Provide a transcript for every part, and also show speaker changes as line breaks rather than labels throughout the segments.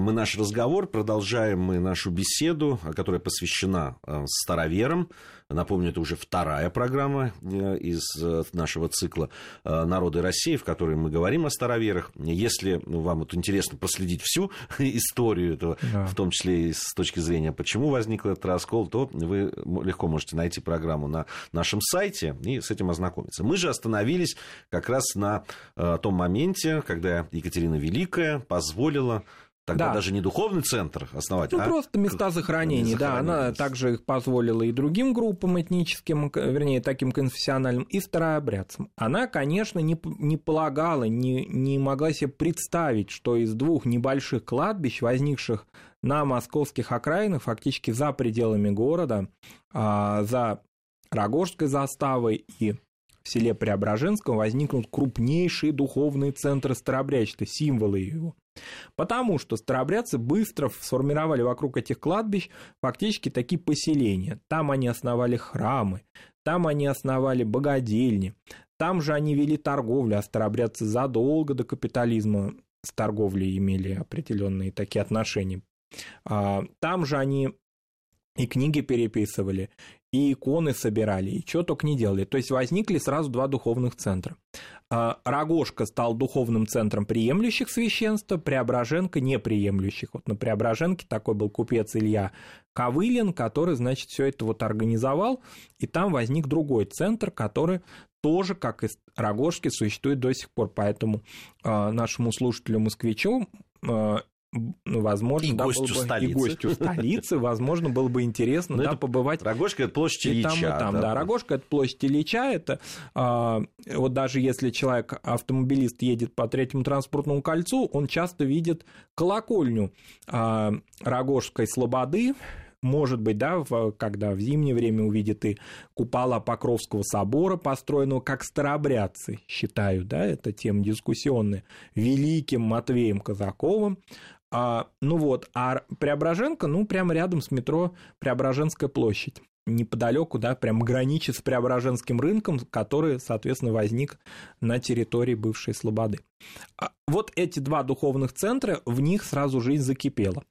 мы наш разговор, продолжаем мы нашу беседу, которая посвящена э, староверам. Напомню, это уже вторая программа э, из э, нашего цикла «Народы России», в которой мы говорим о староверах. Если ну, вам вот интересно проследить всю историю этого, да. в том числе и с точки зрения, почему возник этот раскол, то вы легко можете найти программу на нашем сайте и с этим ознакомиться. Мы же остановились как раз на том моменте, когда Екатерина Великая позволила Тогда да. даже не духовный центр основать,
ну,
а
просто места захоронения, да. Она также их позволила и другим группам этническим, вернее, таким конфессиональным, и старообрядцам. Она, конечно, не, не полагала, не, не могла себе представить, что из двух небольших кладбищ, возникших на московских окраинах, фактически за пределами города, а, за Рогожской заставой и в селе Преображенском возникнут крупнейшие духовные центры старообрядчества, символы его. Потому что старообрядцы быстро сформировали вокруг этих кладбищ фактически такие поселения. Там они основали храмы, там они основали богадельни, там же они вели торговлю, а старообрядцы задолго до капитализма с торговлей имели определенные такие отношения. А, там же они и книги переписывали, и иконы собирали, и что только не делали. То есть возникли сразу два духовных центра. А, Рогожка стал духовным центром приемлющих священства, Преображенка неприемлющих. Вот на Преображенке такой был купец Илья Ковылин, который, значит, все это вот организовал, и там возник другой центр, который тоже, как и Рогожки, существует до сих пор. Поэтому э, нашему слушателю-москвичу ну, возможно,
и
да,
гостю
бы,
столицы.
и гостю столицы, возможно, было бы интересно,
Но
да,
это
побывать.
Рогожка – это площадь Ильича.
И там, и там, да. да. Рогожка – это площадь Ильича, это а, вот даже если человек, автомобилист, едет по третьему транспортному кольцу, он часто видит колокольню а, Рогожской Слободы, может быть, да, в, когда в зимнее время увидит и купола Покровского собора, построенного как старообрядцы, считаю, да, это тема дискуссионная, великим Матвеем Казаковым, а, ну вот, а Преображенка, ну, прямо рядом с метро Преображенская площадь неподалеку, да, прям граничит с Преображенским рынком, который, соответственно, возник на территории бывшей Слободы. А вот эти два духовных центра, в них сразу жизнь закипела.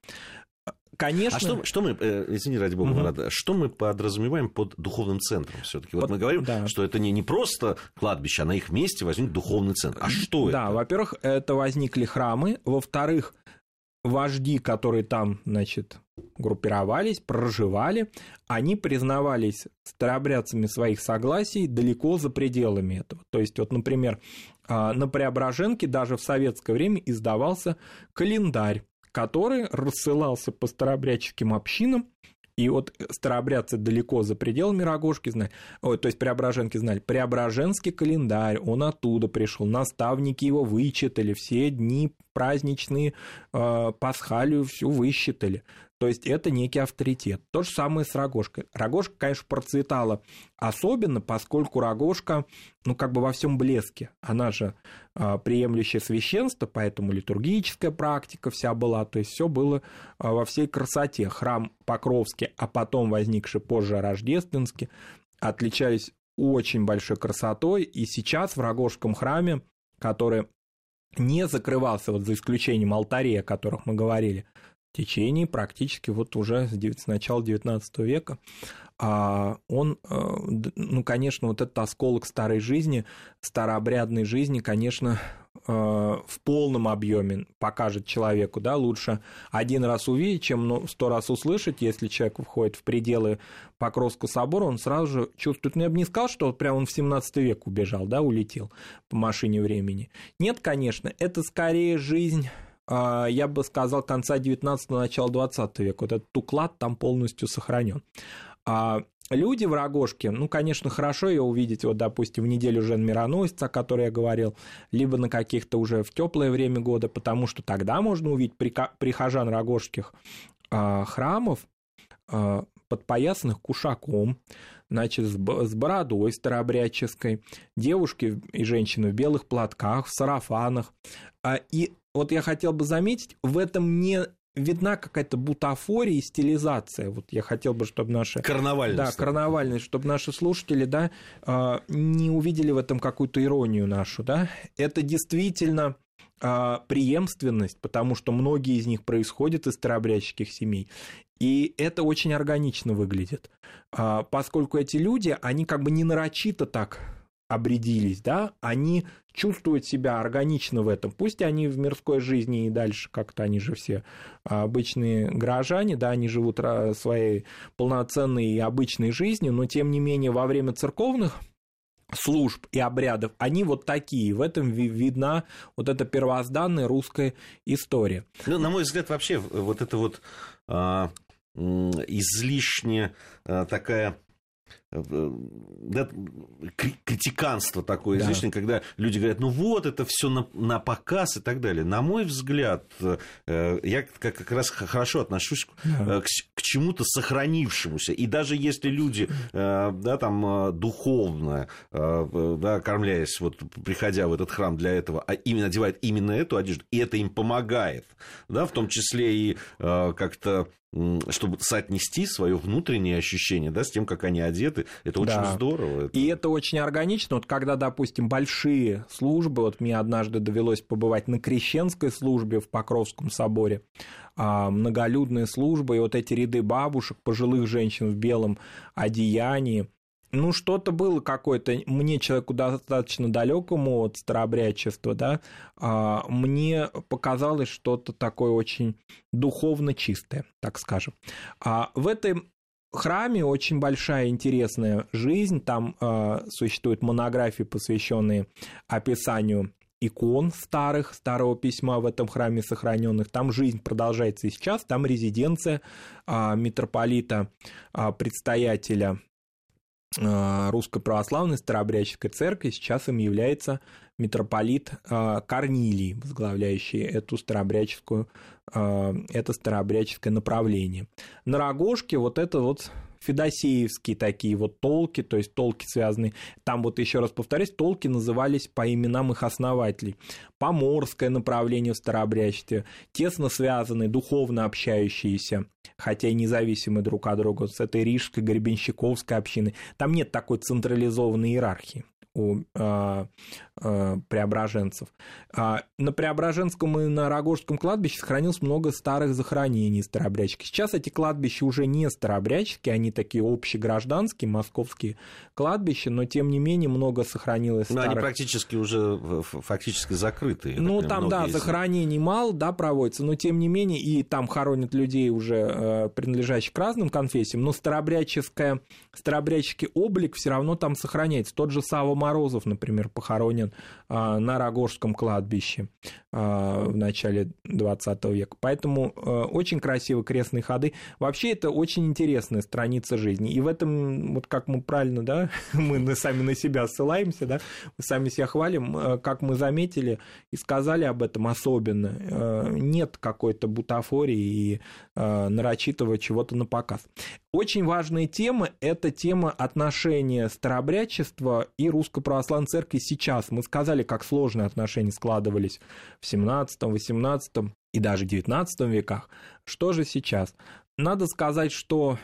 Конечно.
А что, что мы, э, извини, ради бога, угу. Марат, что мы подразумеваем под духовным центром все-таки? Вот под, мы говорим, да. что это не, не просто кладбище, а на их месте возник духовный центр. А что
да,
это?
Да, во-первых, это возникли храмы, во-вторых, вожди, которые там, значит, группировались, проживали, они признавались старообрядцами своих согласий далеко за пределами этого. То есть, вот, например, а, на Преображенке даже в советское время издавался календарь, который рассылался по старообрядческим общинам, и вот старообрядцы далеко за пределами Рогожки знали, то есть Преображенки знали, Преображенский календарь, он оттуда пришел, наставники его вычитали, все дни праздничные, э, пасхалию всю высчитали. То есть это некий авторитет. То же самое с Рогожкой. Рогожка, конечно, процветала особенно, поскольку Рогожка, ну, как бы во всем блеске. Она же а, приемлющее священство, поэтому литургическая практика вся была, то есть все было а, во всей красоте. Храм Покровский, а потом возникший позже Рождественский, отличались очень большой красотой, и сейчас в Рогожском храме, который не закрывался, вот за исключением алтарей, о которых мы говорили, в течение практически вот уже с начала XIX века, а он, э, ну, конечно, вот этот осколок старой жизни, старообрядной жизни, конечно, в полном объеме покажет человеку, да, лучше один раз увидеть, чем ну, сто раз услышать, если человек входит в пределы Покровского собора, он сразу же чувствует, ну, я бы не сказал, что прям он в 17 век убежал, да, улетел по машине времени. Нет, конечно, это скорее жизнь а, я бы сказал, конца 19-го, начала 20 века. Вот этот уклад там полностью сохранен. А люди в Рогожке, ну, конечно, хорошо ее увидеть, вот, допустим, в неделю Жен Мироносца, о которой я говорил, либо на каких-то уже в теплое время года, потому что тогда можно увидеть прихожан рогожских а, храмов, а, подпоясанных кушаком, значит, с бородой старообрядческой, девушки и женщины в белых платках, в сарафанах. И вот я хотел бы заметить, в этом не видна какая-то бутафория и стилизация. Вот я хотел бы, чтобы наши...
Карнавальность.
Да, карнавальность, чтобы наши слушатели, да, а, не увидели в этом какую-то иронию нашу, да. Это действительно а, преемственность, потому что многие из них происходят из старообрядческих семей. И это очень органично выглядит, а, поскольку эти люди, они как бы не нарочито так обрядились, да, они чувствуют себя органично в этом. Пусть они в мирской жизни и дальше как-то, они же все обычные горожане, да, они живут своей полноценной и обычной жизнью, но тем не менее во время церковных служб и обрядов, они вот такие. В этом видна вот эта первозданная русская история.
Ну, на мой взгляд, вообще вот это вот а, излишне а, такая да, критиканство такое да. излишнее, когда люди говорят, ну вот, это все на, на показ и так далее. На мой взгляд, э, я как, как раз хорошо отношусь да. к, к чему-то сохранившемуся. И даже если люди, э, да, там, духовно, э, да, кормляясь, вот, приходя в этот храм для этого, а именно одевают именно эту одежду, и это им помогает, да, в том числе и как-то чтобы соотнести свое внутреннее ощущение да, с тем, как они одеты. Это очень да. здорово.
Это... И это очень органично. Вот когда, допустим, большие службы, вот мне однажды довелось побывать на крещенской службе в Покровском соборе, а, многолюдные службы, и вот эти ряды бабушек, пожилых женщин в белом одеянии, ну, что-то было какое-то, мне, человеку достаточно далекому от старообрядчества, да, а, мне показалось что-то такое очень духовно чистое, так скажем. А в этом храме очень большая интересная жизнь, там э, существуют монографии, посвященные описанию икон старых, старого письма в этом храме сохраненных. Там жизнь продолжается и сейчас, там резиденция а, митрополита, а, предстоятеля Русской Православной Старообрядческой Церкви, сейчас им является митрополит э, Корнилий, возглавляющий эту старообрядческую, э, это старообрядческое направление. На Рогожке вот это вот федосеевские такие вот толки, то есть толки связаны. Там вот еще раз повторюсь, толки назывались по именам их основателей. Поморское направление в старообрядчестве, тесно связанные, духовно общающиеся, хотя и независимые друг от друга, с этой рижской, гребенщиковской общины. Там нет такой централизованной иерархии у э, э, преображенцев. А на Преображенском и на Рогожском кладбище сохранилось много старых захоронений старообрядческих. Сейчас эти кладбища уже не старообрядческие, они такие общегражданские, московские кладбища, но тем не менее много сохранилось
но
старых...
они практически уже фактически закрыты.
Ну, там, да, из... захоронений мало, да, проводится, но тем не менее, и там хоронят людей уже э, принадлежащих к разным конфессиям, но старообрядческое, старообрядческий облик все равно там сохраняется. Тот же Сава Морозов, например, похоронен а, на Рогожском кладбище а, в начале 20 века. Поэтому а, очень красивые крестные ходы. Вообще это очень интересная страница жизни. И в этом, вот как мы правильно, да, мы сами на себя ссылаемся, да, мы сами себя хвалим, как мы заметили и сказали об этом особенно, нет какой-то бутафории и нарочитого чего-то на показ. Очень важная тема – это тема отношения старообрядчества и русской православной церкви сейчас. Мы сказали, как сложные отношения складывались в 17, 18 и даже 19 веках. Что же сейчас? Надо сказать, что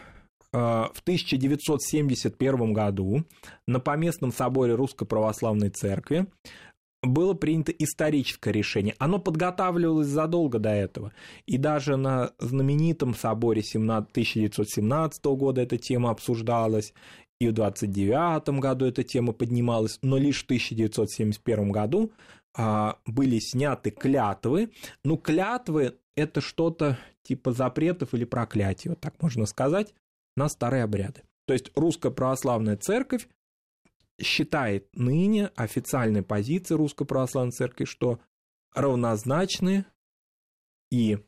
э, в 1971 году на Поместном соборе Русской Православной Церкви было принято историческое решение. Оно подготавливалось задолго до этого. И даже на знаменитом соборе 1917 года эта тема обсуждалась, и в 1929 году эта тема поднималась, но лишь в 1971 году были сняты клятвы. Ну, клятвы – это что-то типа запретов или проклятий, вот так можно сказать, на старые обряды. То есть русская православная церковь считает ныне официальной позицией Русской Православной Церкви, что равнозначны и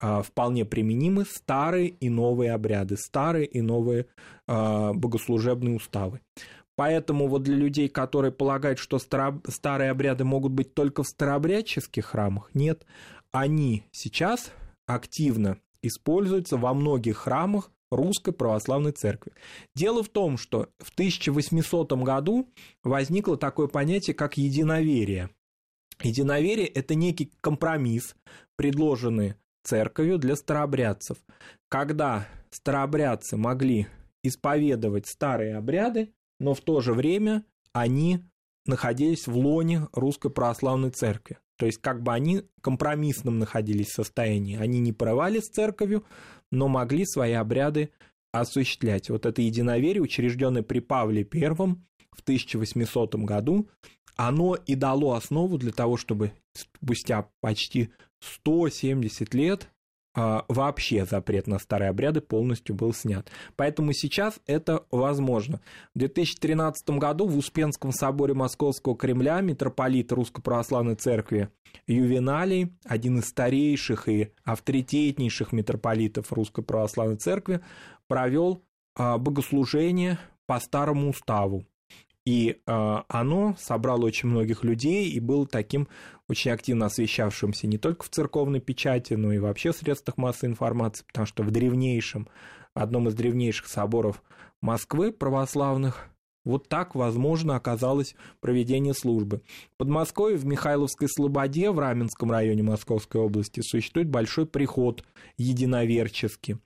а, вполне применимы старые и новые обряды, старые и новые а, богослужебные уставы. Поэтому вот для людей, которые полагают, что старые обряды могут быть только в старообрядческих храмах, нет, они сейчас активно используются во многих храмах Русской Православной Церкви. Дело в том, что в 1800 году возникло такое понятие, как единоверие. Единоверие – это некий компромисс, предложенный церковью для старообрядцев. Когда старообрядцы могли исповедовать старые обряды, но в то же время они находились в лоне Русской Православной Церкви. То есть как бы они компромиссным находились в состоянии. Они не порывали с церковью, но могли свои обряды осуществлять. Вот это единоверие, учрежденное при Павле I в 1800 году, оно и дало основу для того, чтобы спустя почти 170 лет вообще запрет на старые обряды полностью был снят. Поэтому сейчас это возможно. В 2013 году в Успенском соборе Московского Кремля митрополит Русской Православной Церкви Ювеналий, один из старейших и авторитетнейших митрополитов Русской Православной Церкви, провел а, богослужение по старому уставу. И э, оно собрало очень многих людей и было таким очень активно освещавшимся не только в церковной печати, но и вообще в средствах массовой информации, потому что в древнейшем, одном из древнейших соборов Москвы православных, вот так, возможно, оказалось проведение службы. В Подмосковье, в Михайловской Слободе, в Раменском районе Московской области, существует большой приход единоверческий.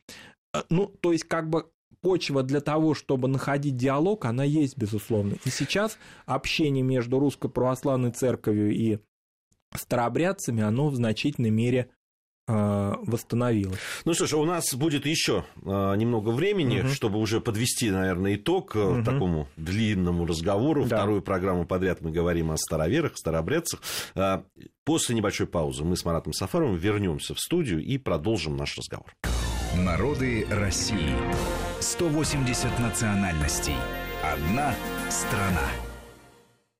Э, ну, то есть, как бы почва для того, чтобы находить диалог, она есть, безусловно. И сейчас общение между Русской Православной Церковью и старообрядцами, оно в значительной мере э, восстановилось.
Ну что ж, у нас будет еще э, немного времени, угу. чтобы уже подвести, наверное, итог угу. такому длинному разговору. Да. Вторую программу подряд мы говорим о староверах, старообрядцах. После небольшой паузы мы с Маратом Сафаровым вернемся в студию и продолжим наш разговор.
Народы России. 180 национальностей. Одна страна.